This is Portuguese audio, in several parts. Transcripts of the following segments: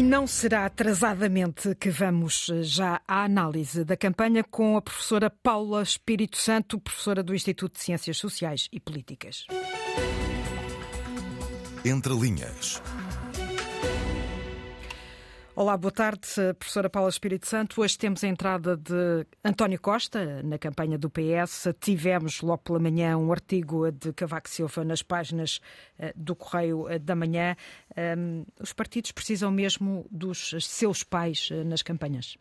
E não será atrasadamente que vamos eh, já à análise da campanha com a professora Paula Espírito Santo, professora do Instituto de Ciências Sociais e Políticas. Entre linhas. Olá, boa tarde, professora Paula Espírito Santo. Hoje temos a entrada de António Costa na campanha do PS. Tivemos logo pela manhã um artigo de Cavaco Silva nas páginas eh, do Correio eh, da Manhã. Os partidos precisam mesmo dos seus pais eh, nas campanhas?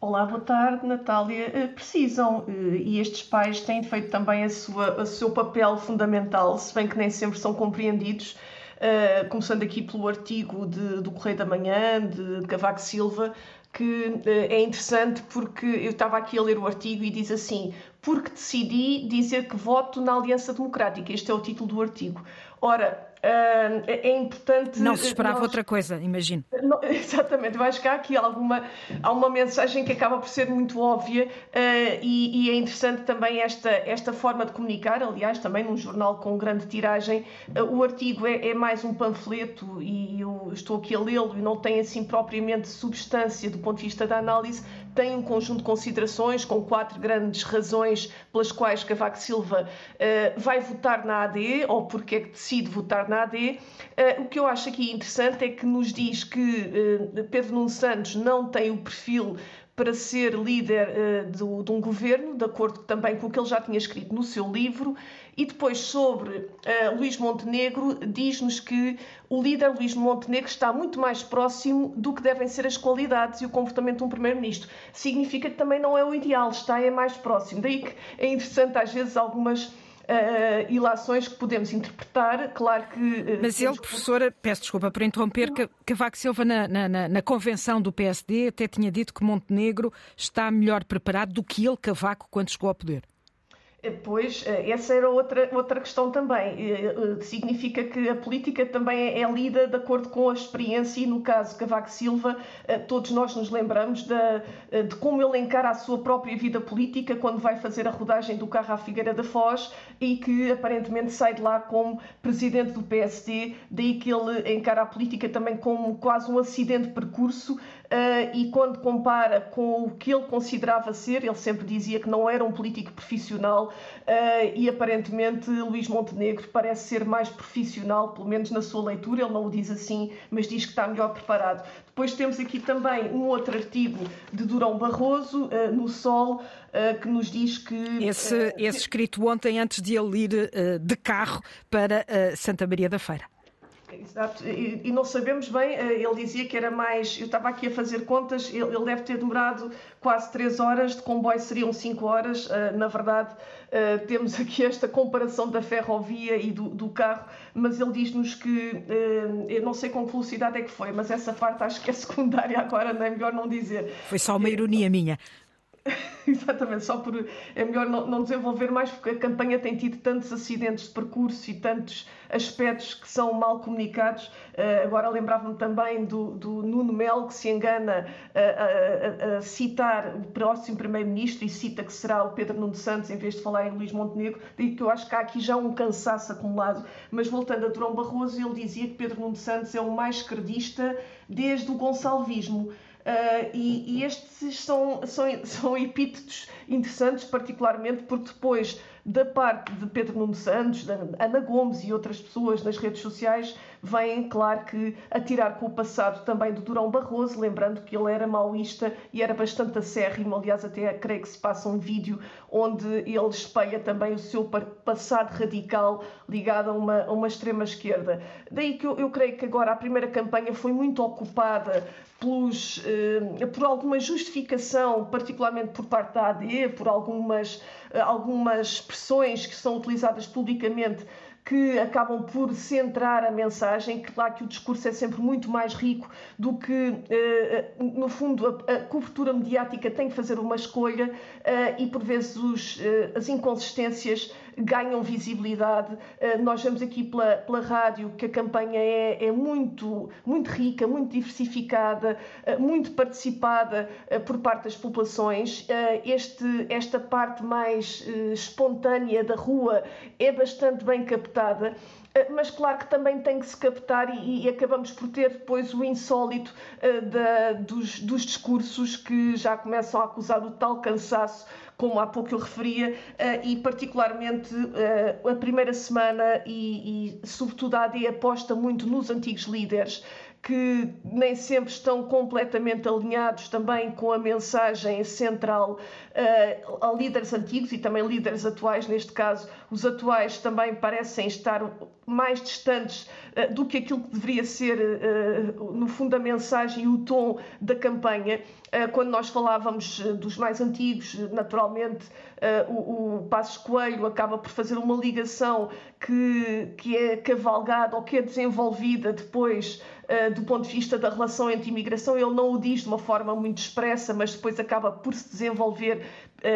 Olá, boa tarde, Natália. Precisam e estes pais têm feito também a sua, o seu papel fundamental, se bem que nem sempre são compreendidos uh, começando aqui pelo artigo de, do Correio da Manhã, de Cavaco Silva, que uh, é interessante porque eu estava aqui a ler o artigo e diz assim: porque decidi dizer que voto na Aliança Democrática. Este é o título do artigo. Ora, é importante. Não se esperava nós... outra coisa, imagino. Não, exatamente, eu acho que há aqui alguma há uma mensagem que acaba por ser muito óbvia uh, e, e, é interessante também esta, esta forma de comunicar. Aliás, também num jornal com grande tiragem, uh, o artigo é, é, mais um panfleto e eu estou aqui a lê-lo e não tem assim propriamente substância do ponto de vista da análise, tem um conjunto de considerações com quatro grandes razões pelas quais Cavaco Silva uh, vai votar na AD ou porque é que decide votar na AD. Uh, eh, o que eu acho aqui interessante é que nos diz que uh, Pedro Nuno Santos não tem o perfil para ser líder uh, do, de um governo, de acordo também com o que ele já tinha escrito no seu livro, e depois sobre uh, Luís Montenegro, diz-nos que o líder Luís Montenegro está muito mais próximo do que devem ser as qualidades e o comportamento de um primeiro-ministro. Significa que também não é o ideal, está é mais próximo. Daí que é interessante às vezes algumas uh, ilações que podemos interpretar. Claro que. Uh, Mas ele, professora, peço desculpa por interromper, que Cavaco Silva, na, na, na, convenção do PSD, até tinha dito que Montenegro está melhor preparado do que ele, Cavaco, quando chegou ao poder. Pois, eh, essa era outra, outra questão também. Eh, eh, significa que a política também é lida de acordo com a experiência e, no caso Cavaco Silva, todos nós nos lembramos de, de como ele encara a sua própria vida política quando vai fazer a rodagem do carro à Figueira da Foz e que aparentemente sai de lá como presidente do PSD, daí que ele encara a política também como quase um acidente de percurso e quando compara com o que ele considerava ser, ele sempre dizia que não era um político profissional e aparentemente Luís Montenegro parece ser mais profissional, pelo menos na sua leitura, ele não o diz assim, mas diz que está melhor preparado. Depois temos aqui também um outro artigo de Durão Barroso, uh, no Sol, que nos diz que. Esse, esse escrito ontem, antes de ele ir de carro para Santa Maria da Feira. Exato, e, e, não sabemos bem, eh, ele dizia que era mais, eu estava aqui a fazer contas, ele, ele deve ter demorado quase 3 horas, de comboio seriam 5 horas, uh, na verdade uh, temos aqui esta comparação da ferrovia e do, do carro, mas ele diz-nos que, uh, eu não sei com que velocidade é que foi, mas essa parte acho que é secundária agora, não é melhor não dizer. Foi só uma ironia minha. Exatamente, só por. É melhor não, não, desenvolver mais, porque a campanha tem tido tantos acidentes de percurso e tantos aspectos que são mal comunicados. Uh, agora lembrava-me também do, do, Nuno Melo, que se engana a, a, a citar o próximo Primeiro-Ministro e cita que será o Pedro Nuno Santos em vez de falar em Luís Montenegro. Daí que eu acho que há aqui já um cansaço acumulado. Mas voltando a Durão Barroso, ele dizia que Pedro Nuno Santos é o mais esquerdista desde o gonçalvismo. Uh, e, e, estes são, são, são epítetos interessantes, particularmente porque depois da parte de Pedro Nuno Santos, da Ana Gomes e outras pessoas nas redes sociais, vêm, claro que, atirar com o passado também do Durão Barroso, lembrando que ele era maoísta e era bastante acérrimo. Aliás, até creio que se passa um vídeo onde ele espelha também o seu passado radical ligado a uma, a uma extrema-esquerda. Daí que eu, eu, creio que agora a primeira campanha foi muito ocupada pelos, eh, por alguma justificação, particularmente por parte da AD, por algumas, eh, algumas expressões que são utilizadas publicamente que acabam por centrar a mensagem. Claro que o discurso é sempre muito mais rico do que, eh, no fundo, a cobertura mediática tem que fazer uma escolha e, por vezes, os, as inconsistências ganham visibilidade. Eh, nós vemos aqui pela, pela rádio que a campanha é, é muito, muito rica, muito diversificada, eh, muito participada eh, por parte das populações. Este, esta parte mais espontânea da rua é bastante bem captada eh, mas claro que também tem que se captar e, e acabamos por ter depois o insólito uh, da, dos, dos, discursos que já começam a acusar o tal cansaço, como há pouco eu referia, uh, e particularmente a primeira semana e, e sobretudo a AD aposta muito nos antigos líderes que nem sempre estão completamente alinhados também com a mensagem central uh, a líderes antigos e também líderes atuais, neste caso, os atuais também parecem estar mais distantes uh, do que aquilo que deveria ser, uh, no fundo, a mensagem e o tom da campanha. quando nós falávamos dos mais antigos, naturalmente, o, o Passos Coelho acaba por fazer uma ligação que, que é cavalgada ou que é desenvolvida depois do ponto de vista da relação entre imigração, ele não o diz de uma forma muito expressa, mas depois acaba por se desenvolver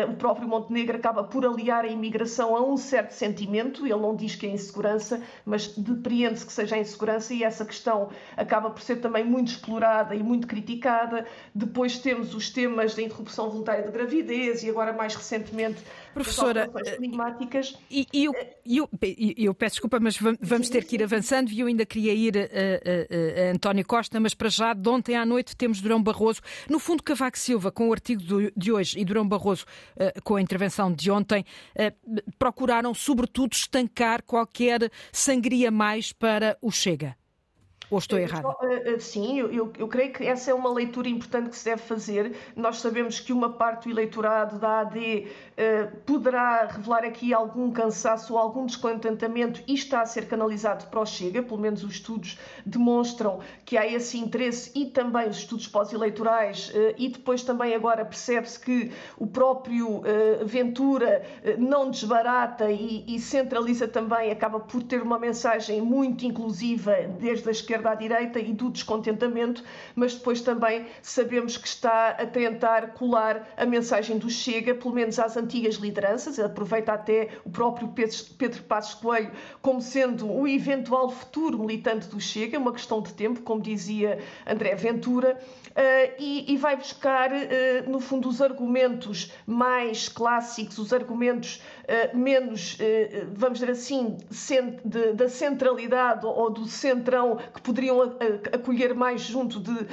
o próprio Montenegro acaba por aliar a imigração a um certo sentimento, ele não diz que é insegurança, mas depreende-se que seja insegurança e essa questão acaba por ser também muito explorada e muito criticada. Depois temos os temas da interrupção voluntária de gravidez e agora mais recentemente Professora, climáticas. E, e eu, eu, eu, peço desculpa, mas vamos ter que ir avançando e eu ainda queria ir a, a, a, António Costa, mas para já, de ontem à noite temos Durão Barroso. No fundo, Cavaco Silva, com o artigo de hoje, e Durão Barroso eh, com a intervenção de ontem, eh, procuraram, sobretudo, estancar qualquer sangria mais para o Chega. Ou estou errada? Eh, sim, eu, eu, creio que essa é uma leitura importante que se deve fazer. Nós sabemos que uma parte do eleitorado da AD eh, poderá revelar aqui algum cansaço ou algum descontentamento e está a ser canalizado para o Chega, pelo menos os estudos demonstram que há esse interesse e também os estudos pós-eleitorais eh, e depois também agora percebe-se que o próprio eh, Ventura não desbarata e, e centraliza também, acaba por ter uma mensagem muito inclusiva desde a esquerda à direita e do descontentamento, mas depois também sabemos que está a tentar colar a mensagem do Chega, pelo menos às antigas lideranças, aproveita até o próprio Pedro Passos Coelho como sendo o eventual futuro militante do Chega, uma questão de tempo, como dizia André Ventura, eh, e, vai buscar, eh, no fundo, os argumentos mais clássicos, os argumentos eh, menos, vamos dizer assim, da centralidade ou do centrão que poderiam acolher mais junto de,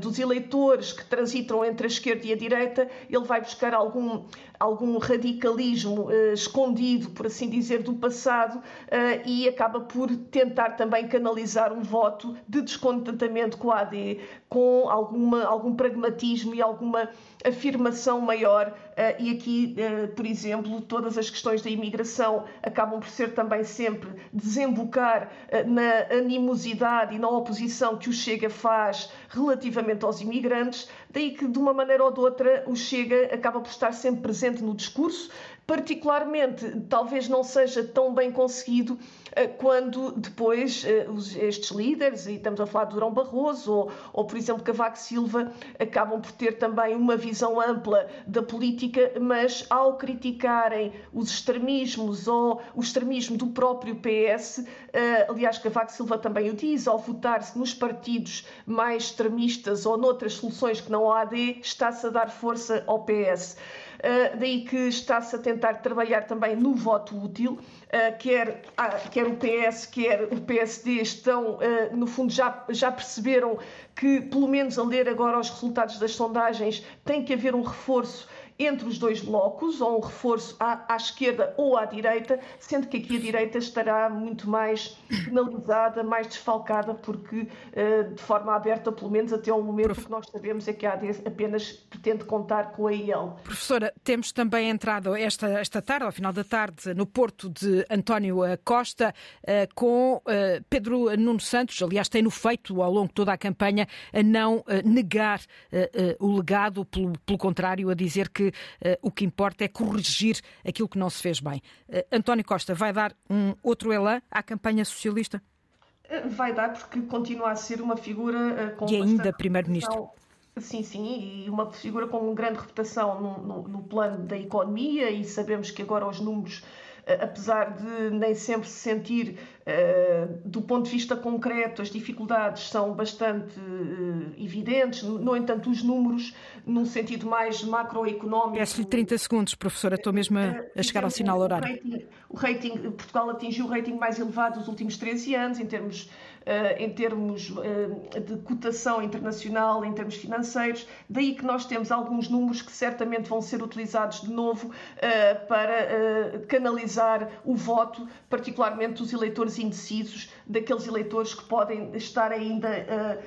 dos eleitores que transitam entre a esquerda e a direita, ele vai buscar algum, algum radicalismo uh, escondido, por assim dizer, do passado uh, e acaba por tentar também canalizar um voto de descontentamento com a AD, com alguma, algum pragmatismo e alguma afirmação maior. Uh, e aqui, por exemplo, todas as questões da imigração acabam por ser também sempre desembocar na animosidade e na oposição que o Chega faz relativamente aos imigrantes, daí que de uma maneira ou de outra o Chega acaba por estar sempre presente no discurso, particularmente talvez não seja tão bem conseguido eh, quando depois eh, estes líderes, e estamos a falar de Durão Barroso ou, ou, por exemplo, Cavaco Silva, acabam por ter também uma visão ampla da política, mas ao criticarem os extremismos ou o extremismo do próprio PS, eh, aliás, Cavaco Silva também o diz, ao votar-se nos partidos mais extremistas ou noutras soluções que não a AD, está-se a dar força ao PS. Uh, daí que está-se a tentar trabalhar também no voto útil, uh, quer, uh, quer o PS, quer o PSD estão, uh, no fundo, já, já perceberam que, pelo menos a ler agora os resultados das sondagens, tem que haver um reforço entre os dois blocos, ou um reforço à, à, esquerda ou à direita, sendo que aqui a direita estará muito mais penalizada, mais desfalcada, porque uh, de forma aberta, pelo menos até o momento, Prof... o que nós sabemos é que a AD apenas pretende contar com a IEL. Professora, temos também entrado esta, esta tarde, ao final da tarde, no Porto de António Costa, uh, com uh, Pedro Nuno Santos, aliás, tem-no feito ao longo de toda a campanha, a não negar o legado, pelo, pelo contrário, a dizer que uh, o que importa é corrigir aquilo que não se fez bem. Uh, António Costa vai dar um outro elan à campanha socialista? Eh, vai dar, porque continua a ser uma figura com. E ainda Primeiro-Ministro. Sim, sim, e uma figura com grande reputação no, no, no, plano da economia, e sabemos que agora os números, apesar de nem sempre se sentir do ponto de vista concreto, as dificuldades são bastante evidentes, no entanto, os números, num sentido mais macroeconómico. Peço-lhe 30 segundos, professora, estou mesmo a, a chegar ao sinal horário. O rating, o rating, Portugal atingiu o rating mais elevado dos últimos 13 anos, em termos em termos de cotação internacional, em termos financeiros. Daí que nós temos alguns números que certamente vão ser utilizados de novo para canalizar o voto, particularmente dos eleitores indecisos, daqueles eleitores que podem estar ainda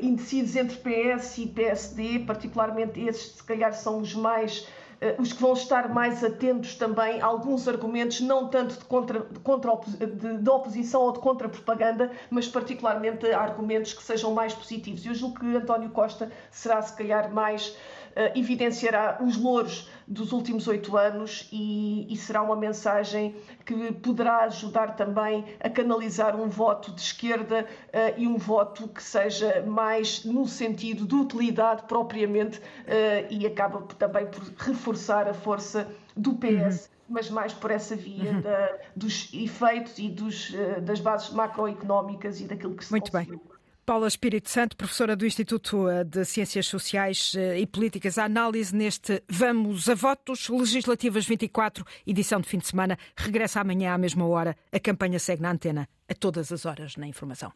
indecisos entre PS e PSD, particularmente esses, se calhar, são os mais eh, os que vão estar mais atentos também a alguns argumentos, não tanto de, contra, de, contra, de, de oposição ou de contra-propaganda, mas particularmente argumentos que sejam mais positivos. Eu julgo que António Costa será, se calhar, mais uh, evidenciará os louros dos últimos oito anos e, e, será uma mensagem que poderá ajudar também a canalizar um voto de esquerda uh, e um voto que seja mais no sentido de utilidade propriamente uh, e acaba também por reforçar a força do PS. Uhum mas mais por essa via uhum. da, dos efeitos e dos, das bases macroeconómicas e daquilo que se Muito bem. Paula Espírito Santo, professora do Instituto eh, de Ciências Sociais eh, e Políticas, a análise neste Vamos a Votos, Legislativas 24, edição de fim de semana. Regressa amanhã à mesma hora. A campanha segue na antena, a todas as horas na informação.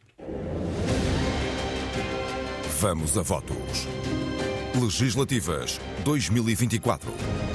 Vamos a Votos. Legislativas 2024.